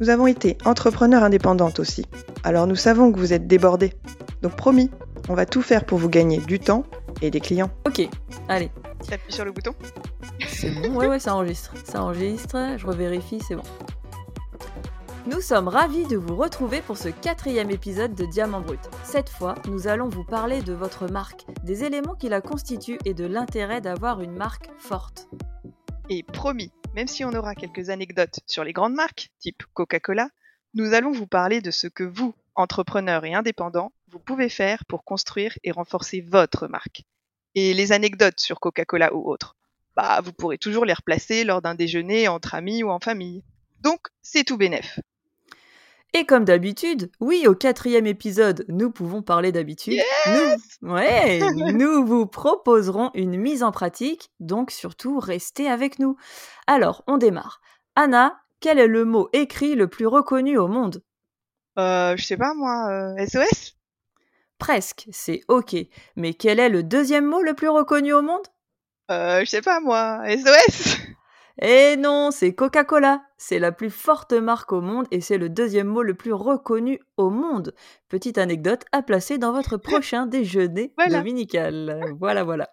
Nous avons été entrepreneurs indépendantes aussi, alors nous savons que vous êtes débordés. Donc promis, on va tout faire pour vous gagner du temps et des clients. Ok, allez. T'appuies sur le bouton C'est bon, ouais, ouais, ça enregistre. Ça enregistre, je revérifie, c'est bon. Nous sommes ravis de vous retrouver pour ce quatrième épisode de Diamant Brut. Cette fois, nous allons vous parler de votre marque, des éléments qui la constituent et de l'intérêt d'avoir une marque forte. Et promis, même si on aura quelques anecdotes sur les grandes marques, type Coca-Cola, nous allons vous parler de ce que vous, entrepreneurs et indépendants, vous pouvez faire pour construire et renforcer votre marque. Et les anecdotes sur Coca-Cola ou autres, bah vous pourrez toujours les replacer lors d'un déjeuner entre amis ou en famille. Donc c'est tout bénef. Et comme d'habitude, oui, au quatrième épisode, nous pouvons parler d'habitude. nous, ouais, nous vous proposerons une mise en pratique, donc surtout restez avec nous. Alors, on démarre. Anna, quel est le mot écrit le plus reconnu au monde? Euh, je sais pas moi, euh, SOS Presque, c'est ok. Mais quel est le deuxième mot le plus reconnu au monde? Euh, je sais pas moi, SOS Eh non, c'est Coca-Cola. C'est la plus forte marque au monde et c'est le deuxième mot le plus reconnu au monde. Petite anecdote à placer dans votre prochain déjeuner Voilà. dominical. Voilà, voilà.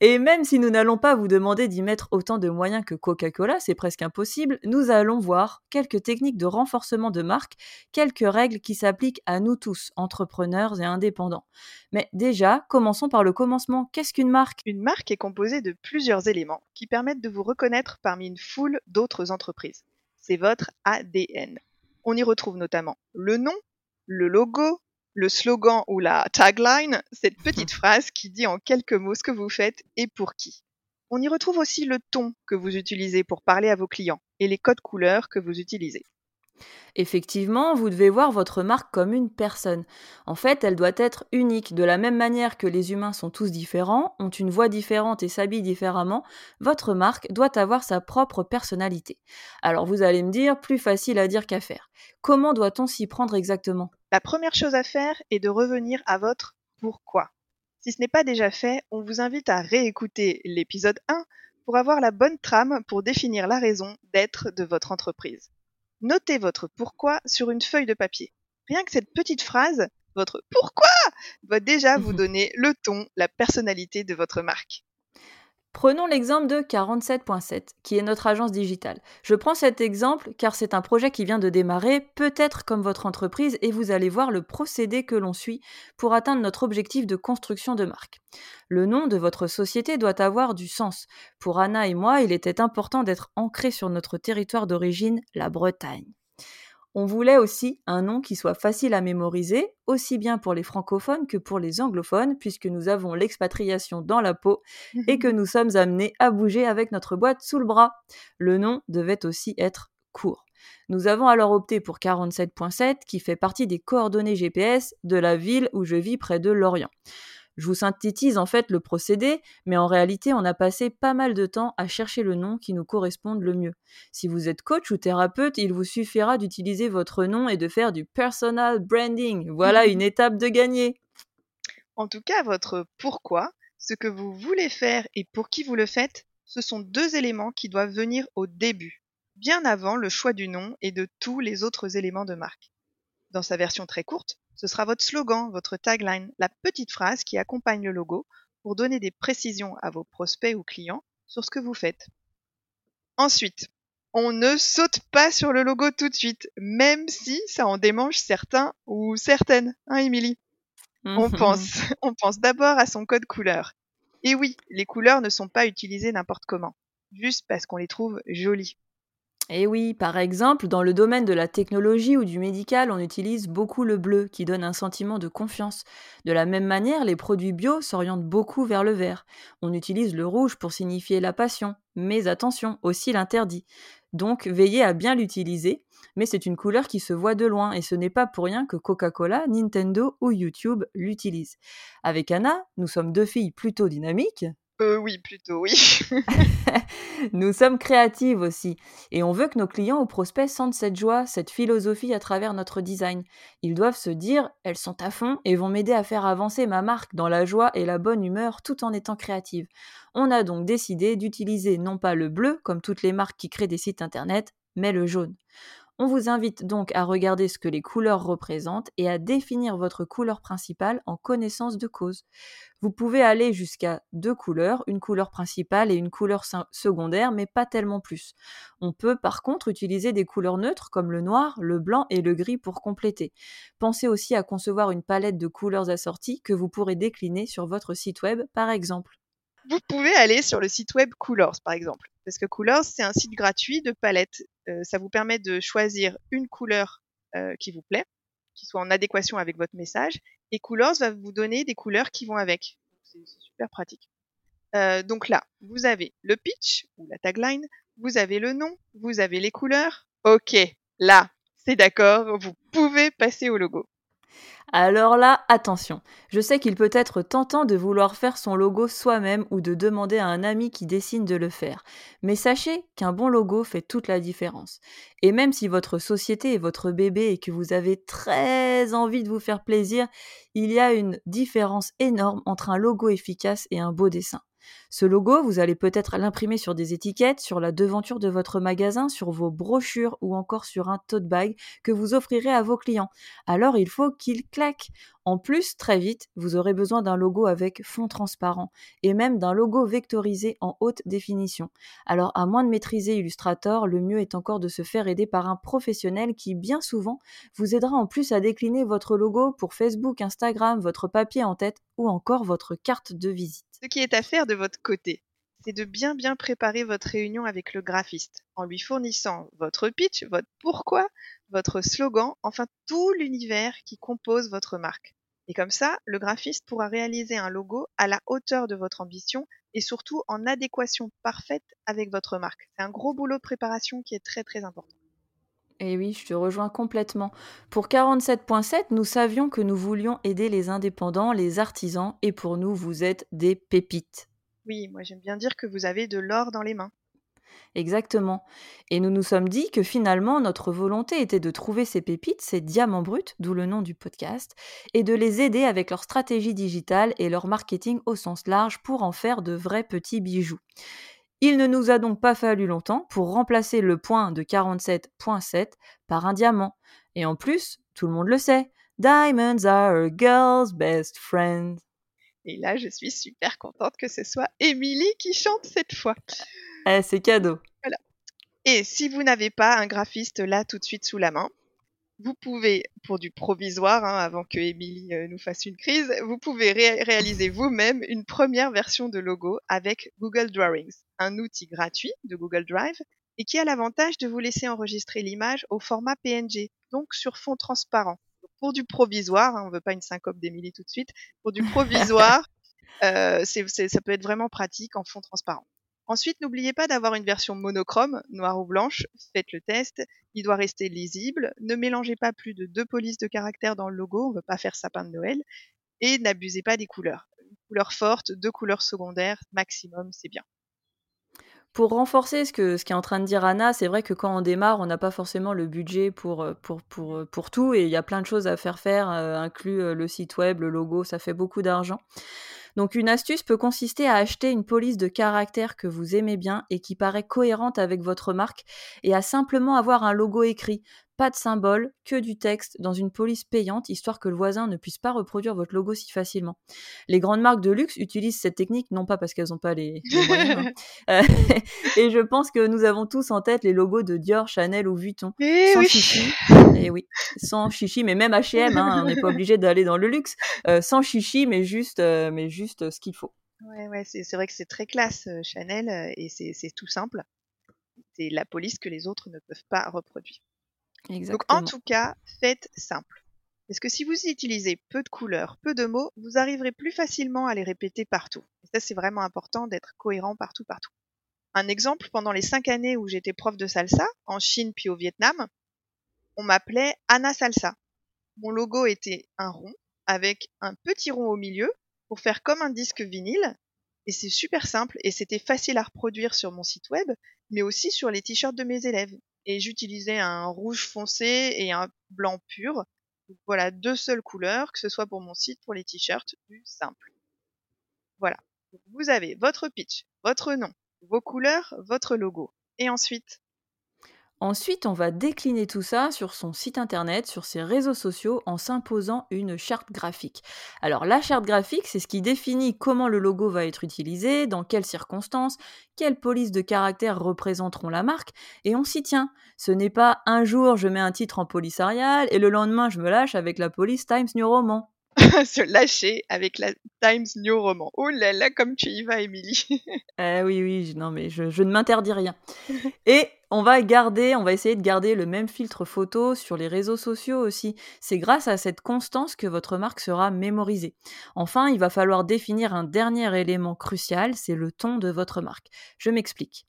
Et même si nous n'allons pas vous demander d'y mettre autant de moyens que Coca-Cola, c'est presque impossible, nous allons voir quelques techniques de renforcement de marque, quelques règles qui s'appliquent à nous tous, entrepreneurs et indépendants. Mais déjà, commençons par le commencement. Qu'est-ce qu'une marque? Une marque est composée de plusieurs éléments qui permettent de vous reconnaître parmi une foule d'autres entreprises. C'est votre ADN. On y retrouve notamment le nom, le logo, le slogan ou la tagline, cette petite phrase qui dit en quelques mots ce que vous faites et pour qui. On y retrouve aussi le ton que vous utilisez pour parler à vos clients et les codes couleurs que vous utilisez. Effectivement, vous devez voir votre marque comme une personne. En fait, elle doit être unique. De la même manière que les humains sont tous différents, ont une voix différente et s'habillent différemment, votre marque doit avoir sa propre personnalité. Alors vous allez me dire, plus facile à dire qu'à faire. Comment doit-on s'y prendre exactement? La première chose à faire est de revenir à votre pourquoi. Si ce n'est pas déjà fait, on vous invite à réécouter l'épisode 1 pour avoir la bonne trame pour définir la raison d'être de votre entreprise. Notez votre pourquoi sur une feuille de papier. Rien que cette petite phrase, votre pourquoi, va déjà vous donner le ton, la personnalité de votre marque. Prenons l'exemple de 47.7, qui est notre agence digitale. Je prends cet exemple car c'est un projet qui vient de démarrer, peut-être comme votre entreprise, et vous allez voir le procédé que l'on suit pour atteindre notre objectif de construction de marque. Le nom de votre société doit avoir du sens. Pour Anna et moi, il était important d'être ancré sur notre territoire d'origine, la Bretagne. On voulait aussi un nom qui soit facile à mémoriser, aussi bien pour les francophones que pour les anglophones, puisque nous avons l'expatriation dans la peau et que nous sommes amenés à bouger avec notre boîte sous le bras. Le nom devait aussi être court. Nous avons alors opté pour 47.7 qui fait partie des coordonnées GPS de la ville où je vis près de Lorient. Je vous synthétise en fait le procédé, mais en réalité, on a passé pas mal de temps à chercher le nom qui nous corresponde le mieux. Si vous êtes coach ou thérapeute, il vous suffira d'utiliser votre nom et de faire du personal branding. Voilà une étape de gagner. En tout cas, votre pourquoi, ce que vous voulez faire et pour qui vous le faites, ce sont deux éléments qui doivent venir au début, bien avant le choix du nom et de tous les autres éléments de marque. Dans sa version très courte, ce sera votre slogan, votre tagline, la petite phrase qui accompagne le logo pour donner des précisions à vos prospects ou clients sur ce que vous faites. Ensuite, on ne saute pas sur le logo tout de suite, même si ça en démange certains ou certaines, hein Émilie? On pense, on pense d'abord à son code couleur. Et oui, les couleurs ne sont pas utilisées n'importe comment, juste parce qu'on les trouve jolies. Et oui, par exemple, dans le domaine de la technologie ou du médical, on utilise beaucoup le bleu qui donne un sentiment de confiance. De la même manière, les produits bio s'orientent beaucoup vers le vert. On utilise le rouge pour signifier la passion, mais attention, aussi l'interdit. Donc veillez à bien l'utiliser, mais c'est une couleur qui se voit de loin et ce n'est pas pour rien que Coca-Cola, Nintendo ou YouTube l'utilisent. Avec Anna, nous sommes deux filles plutôt dynamiques, euh, oui, plutôt, oui. Nous sommes créatives aussi et on veut que nos clients ou prospects sentent cette joie, cette philosophie à travers notre design. Ils doivent se dire elles sont à fond et vont m'aider à faire avancer ma marque dans la joie et la bonne humeur tout en étant créative. On a donc décidé d'utiliser non pas le bleu comme toutes les marques qui créent des sites internet, mais le jaune. On vous invite donc à regarder ce que les couleurs représentent et à définir votre couleur principale en connaissance de cause. Vous pouvez aller jusqu'à deux couleurs, une couleur principale et une couleur secondaire, mais pas tellement plus. On peut par contre utiliser des couleurs neutres comme le noir, le blanc et le gris pour compléter. Pensez aussi à concevoir une palette de couleurs assorties que vous pourrez décliner sur votre site web par exemple. Vous pouvez aller sur le site web Coolors, par exemple. Parce que Coolors, c'est un site gratuit de palettes. Euh, ça vous permet de choisir une couleur euh, qui vous plaît, qui soit en adéquation avec votre message. Et Coolors va vous donner des couleurs qui vont avec. C'est super pratique. Euh, donc là, vous avez le pitch ou la tagline, vous avez le nom, vous avez les couleurs. Ok, là, c'est d'accord, vous pouvez passer au logo. Alors là, attention, je sais qu'il peut être tentant de vouloir faire son logo soi-même ou de demander à un ami qui dessine de le faire, mais sachez qu'un bon logo fait toute la différence. Et même si votre société est votre bébé et que vous avez très envie de vous faire plaisir, il y a une différence énorme entre un logo efficace et un beau dessin. Ce logo, vous allez peut-être l'imprimer sur des étiquettes, sur la devanture de votre magasin, sur vos brochures ou encore sur un tote bag que vous offrirez à vos clients. Alors il faut qu'il claque. En plus, très vite, vous aurez besoin d'un logo avec fond transparent et même d'un logo vectorisé en haute définition. Alors à moins de maîtriser Illustrator, le mieux est encore de se faire aider par un professionnel qui bien souvent vous aidera en plus à décliner votre logo pour Facebook, Instagram, votre papier en tête ou encore votre carte de visite. Ce qui est à faire de votre côté, c'est de bien bien préparer votre réunion avec le graphiste en lui fournissant votre pitch, votre pourquoi, votre slogan, enfin tout l'univers qui compose votre marque. Et comme ça, le graphiste pourra réaliser un logo à la hauteur de votre ambition et surtout en adéquation parfaite avec votre marque. C'est un gros boulot de préparation qui est très très important. Et oui, je te rejoins complètement. Pour 47.7, nous savions que nous voulions aider les indépendants, les artisans, et pour nous, vous êtes des pépites. Oui, moi j'aime bien dire que vous avez de l'or dans les mains. Exactement. Et nous nous sommes dit que finalement, notre volonté était de trouver ces pépites, ces diamants bruts, d'où le nom du podcast, et de les aider avec leur stratégie digitale et leur marketing au sens large pour en faire de vrais petits bijoux. Il ne nous a donc pas fallu longtemps pour remplacer le point de 47.7 par un diamant. Et en plus, tout le monde le sait, Diamonds are a girl's best friend. Et là, je suis super contente que ce soit Émilie qui chante cette fois. Eh, c'est cadeau. Voilà. Et si vous n'avez pas un graphiste là tout de suite sous la main, vous pouvez, pour du provisoire, hein, avant que Émilie euh, nous fasse une crise, vous pouvez réaliser vous-même une première version de logo avec Google Drawings, un outil gratuit de Google Drive et qui a l'avantage de vous laisser enregistrer l'image au format PNG, donc sur fond transparent. Pour du provisoire, hein, on ne veut pas une syncope d'Émilie tout de suite, pour du provisoire, euh, ça peut être vraiment pratique en fond transparent. Ensuite, n'oubliez pas d'avoir une version monochrome, noire ou blanche. Faites le test. Il doit rester lisible. Ne mélangez pas plus de deux polices de caractères dans le logo. On ne veut pas faire sapin de Noël. Et n'abusez pas des couleurs. Une couleur forte, deux couleurs secondaires, maximum, c'est bien. Pour renforcer ce que ce qu'est en train de dire Anna, c'est vrai que quand on démarre, on n'a pas forcément le budget pour, euh, euh, tout et il y a plein de choses à faire faire, euh, inclus le site web, le logo, ça fait beaucoup d'argent. Donc une astuce peut consister à acheter une police de caractères que vous aimez bien et qui paraît cohérente avec votre marque et à simplement avoir un logo écrit pas de symbole, que du texte dans une police payante, histoire que le voisin ne puisse pas reproduire votre logo si facilement. Les grandes marques de luxe utilisent cette technique, non pas parce qu'elles n'ont pas les, moyens, hein. euh, et je pense que nous avons tous en tête les logos de Dior, Chanel ou Vuitton, et sans oui. chichi, et oui, sans chichi, mais même H&M, hein, on n'est pas obligé d'aller dans le luxe, euh, sans chichi, mais juste, euh, mais juste ce qu'il faut. Ouais, ouais, c'est vrai que c'est très classe Chanel et c'est tout simple. C'est la police que les autres ne peuvent pas reproduire. Exactement. Donc en tout cas, faites simple. Parce que si vous utilisez peu de couleurs, peu de mots, vous arriverez plus facilement à les répéter partout. Et ça, c'est vraiment important d'être cohérent partout, partout. Un exemple, pendant les cinq années où j'étais prof de salsa, en Chine puis au Vietnam, on m'appelait Anna Salsa. Mon logo était un rond avec un petit rond au milieu pour faire comme un disque vinyle. Et c'est super simple et c'était facile à reproduire sur mon site web, mais aussi sur les t-shirts de mes élèves. Et j'utilisais un rouge foncé et un blanc pur. Voilà, deux seules couleurs, que ce soit pour mon site, pour les t-shirts, plus simple. Voilà. vous avez votre pitch, votre nom, vos couleurs, votre logo. Et ensuite, Ensuite, on va décliner tout ça sur son site internet, sur ses réseaux sociaux, en s'imposant une charte graphique. Alors la charte graphique, c'est ce qui définit comment le logo va être utilisé, dans quelles circonstances, quelles polices de caractères représenteront la marque, et on s'y tient. Ce n'est pas un jour je mets un titre en police Arial et le lendemain je me lâche avec la police Times New Roman. se lâcher avec la Times New Roman. Oh là là, comme tu y vas, Émilie. eh oui, oui, non, mais je, je ne m'interdis rien. Et on va garder, on va essayer de garder le même filtre photo sur les réseaux sociaux aussi. C'est grâce à cette constance que votre marque sera mémorisée. Enfin, il va falloir définir un dernier élément crucial, c'est le ton de votre marque. Je m'explique.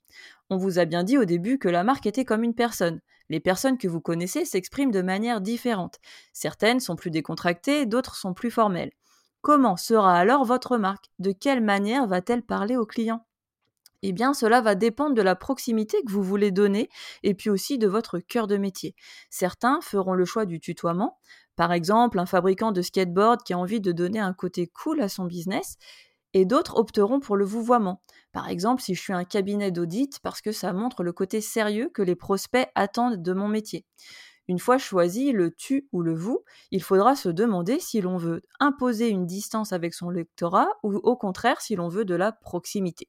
On vous a bien dit au début que la marque était comme une personne. Les personnes que vous connaissez s'expriment de manière différente. Certaines sont plus décontractées, d'autres sont plus formelles. Comment sera alors votre marque De quelle manière va-t-elle parler aux clients? Eh bien, cela va dépendre de la proximité que vous voulez donner et puis aussi de votre cœur de métier. Certains feront le choix du tutoiement, par exemple un fabricant de skateboard qui a envie de donner un côté cool à son business, et d'autres opteront pour le vouvoiement. Par exemple, si je suis un cabinet d'audit, parce que ça montre le côté sérieux que les prospects attendent de mon métier. Une fois choisi le tu ou le vous, il faudra se demander si l'on veut imposer une distance avec son lectorat ou au contraire si l'on veut de la proximité.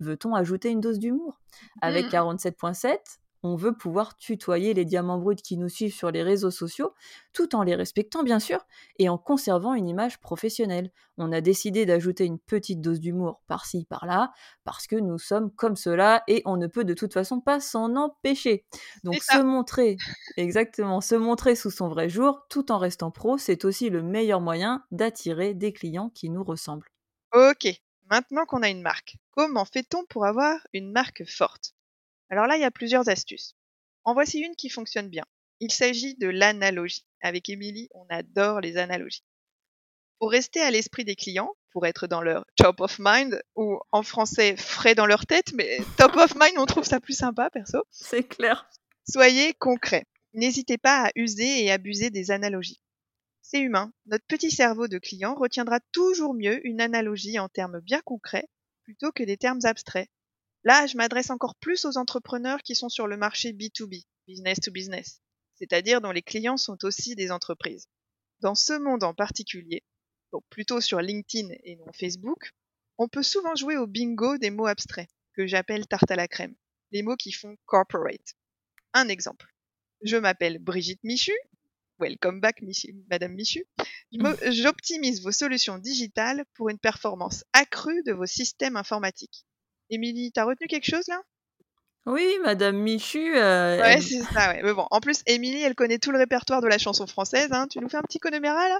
Veut-on ajouter une dose d'humour? Avec 47.7, mmh. On veut pouvoir tutoyer les diamants bruts qui nous suivent sur les réseaux sociaux, tout en les respectant bien sûr, et en conservant une image professionnelle. On a décidé d'ajouter une petite dose d'humour par-ci, par-là, parce que nous sommes comme cela, et on ne peut de toute façon pas s'en empêcher. Donc se montrer, exactement, se montrer sous son vrai jour, tout en restant pro, c'est aussi le meilleur moyen d'attirer des clients qui nous ressemblent. Ok, maintenant qu'on a une marque, comment fait-on pour avoir une marque forte? Alors là, il y a plusieurs astuces. En voici une qui fonctionne bien. Il s'agit de l'analogie. Avec Émilie, on adore les analogies. Pour rester à l'esprit des clients, pour être dans leur top of mind, ou en français frais dans leur tête, mais top of mind, on trouve ça plus sympa, perso. C'est clair. Soyez concret. N'hésitez pas à user et abuser des analogies. C'est humain. Notre petit cerveau de client retiendra toujours mieux une analogie en termes bien concrets plutôt que des termes abstraits. Là, je m'adresse encore plus aux entrepreneurs qui sont sur le marché B2B, business to business, c'est-à-dire dont les clients sont aussi des entreprises. Dans ce monde en particulier, donc plutôt sur LinkedIn et non Facebook, on peut souvent jouer au bingo des mots abstraits, que j'appelle tarte à la crème, les mots qui font corporate. Un exemple. Je m'appelle Brigitte Michu, Welcome back, Madame Michu. J'optimise vos solutions digitales pour une performance accrue de vos systèmes informatiques. Émilie, t'as retenu quelque chose là? Oui, Madame Michu. Euh, ouais, c'est ça, ouais. Mais bon, en plus, Émilie, elle connaît tout le répertoire de la chanson française. Hein. Tu nous fais un petit connoméra là?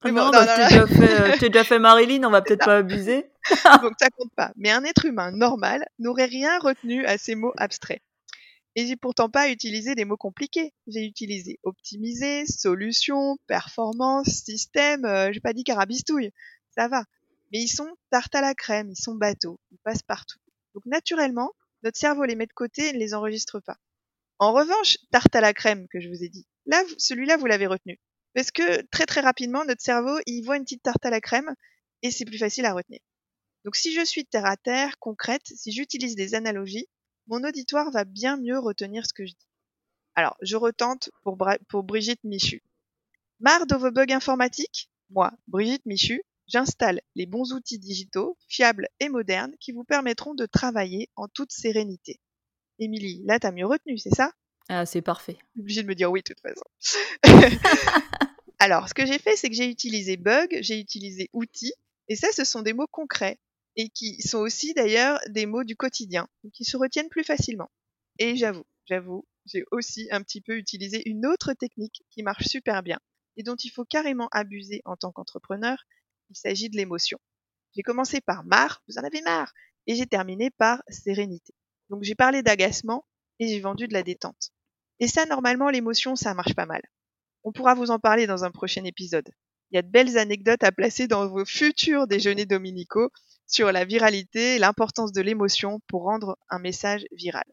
Ah bon, non, bah, non, déjà fait, euh, déjà fait Marilyn, on va peut-être pas abuser. Donc ça compte pas. Mais un être humain normal n'aurait rien retenu à ces mots abstraits. Et j'ai pourtant pas utilisé des mots compliqués. J'ai utilisé optimiser, solution, performance, système, euh, j'ai pas dit carabistouille. Ça va. Mais ils sont tarte à la crème, ils sont bateaux, ils passent partout. Donc naturellement, notre cerveau les met de côté et ne les enregistre pas. En revanche, tarte à la crème que je vous ai dit, là, celui-là, vous l'avez retenu. Parce que très très rapidement, notre cerveau, il voit une petite tarte à la crème et c'est plus facile à retenir. Donc si je suis terre à terre, concrète, si j'utilise des analogies, mon auditoire va bien mieux retenir ce que je dis. Alors, je retente pour, Brigitte Michu. Marre de vos bugs informatiques? Moi, Brigitte Michu, j'installe les bons outils digitaux, fiables et modernes qui vous permettront de travailler en toute sérénité. Émilie, là, t'as mieux retenu, c'est ça? Ah, c'est parfait. Obligé de me dire oui, de toute façon. Alors, ce que j'ai fait, c'est que j'ai utilisé bug, j'ai utilisé outils, et ça, ce sont des mots concrets et qui sont aussi d'ailleurs des mots du quotidien, qui se retiennent plus facilement. Et j'avoue, j'avoue, j'ai aussi un petit peu utilisé une autre technique qui marche super bien et dont il faut carrément abuser en tant qu'entrepreneur. Il s'agit de l'émotion. J'ai commencé par marre, vous en avez marre, et j'ai terminé par sérénité. Donc j'ai parlé d'agacement et j'ai vendu de la détente. Et ça, normalement, l'émotion, ça marche pas mal. On pourra vous en parler dans un prochain épisode. Il y a de belles anecdotes à placer dans vos futurs déjeuners dominicaux sur la viralité et l'importance de l'émotion pour rendre un message viral.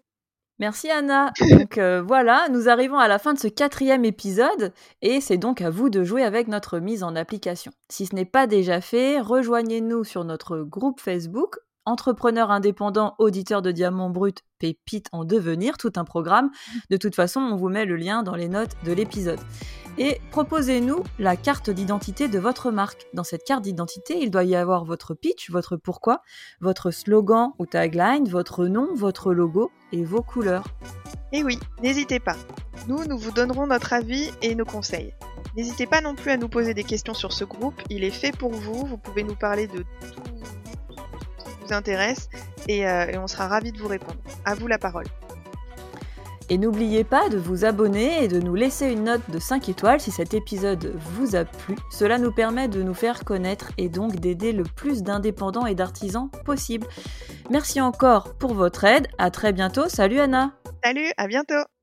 Merci Anna. Donc euh, voilà, nous arrivons à la fin de ce quatrième épisode et c'est donc à vous de jouer avec notre mise en application. Si ce n'est pas déjà fait, rejoignez-nous sur notre groupe Facebook entrepreneur indépendant, auditeur de diamants brut, pépite en devenir, tout un programme. De toute façon, on vous met le lien dans les notes de l'épisode. Et proposez-nous la carte d'identité de votre marque. Dans cette carte d'identité, il doit y avoir votre pitch, votre pourquoi, votre slogan ou tagline, votre nom, votre logo et vos couleurs. Et oui, n'hésitez pas. Nous, nous vous donnerons notre avis et nos conseils. N'hésitez pas non plus à nous poser des questions sur ce groupe, il est fait pour vous, vous pouvez nous parler de tout intéresse euh, et, on sera ravis de vous répondre. À vous la parole. Et n'oubliez pas de vous abonner et de nous laisser une note de 5 étoiles si cet épisode vous a plu. Cela nous permet de nous faire connaître et donc d'aider le plus d'indépendants et d'artisans possible. Merci encore pour votre aide. À très bientôt. Salut Anna. Salut, à bientôt.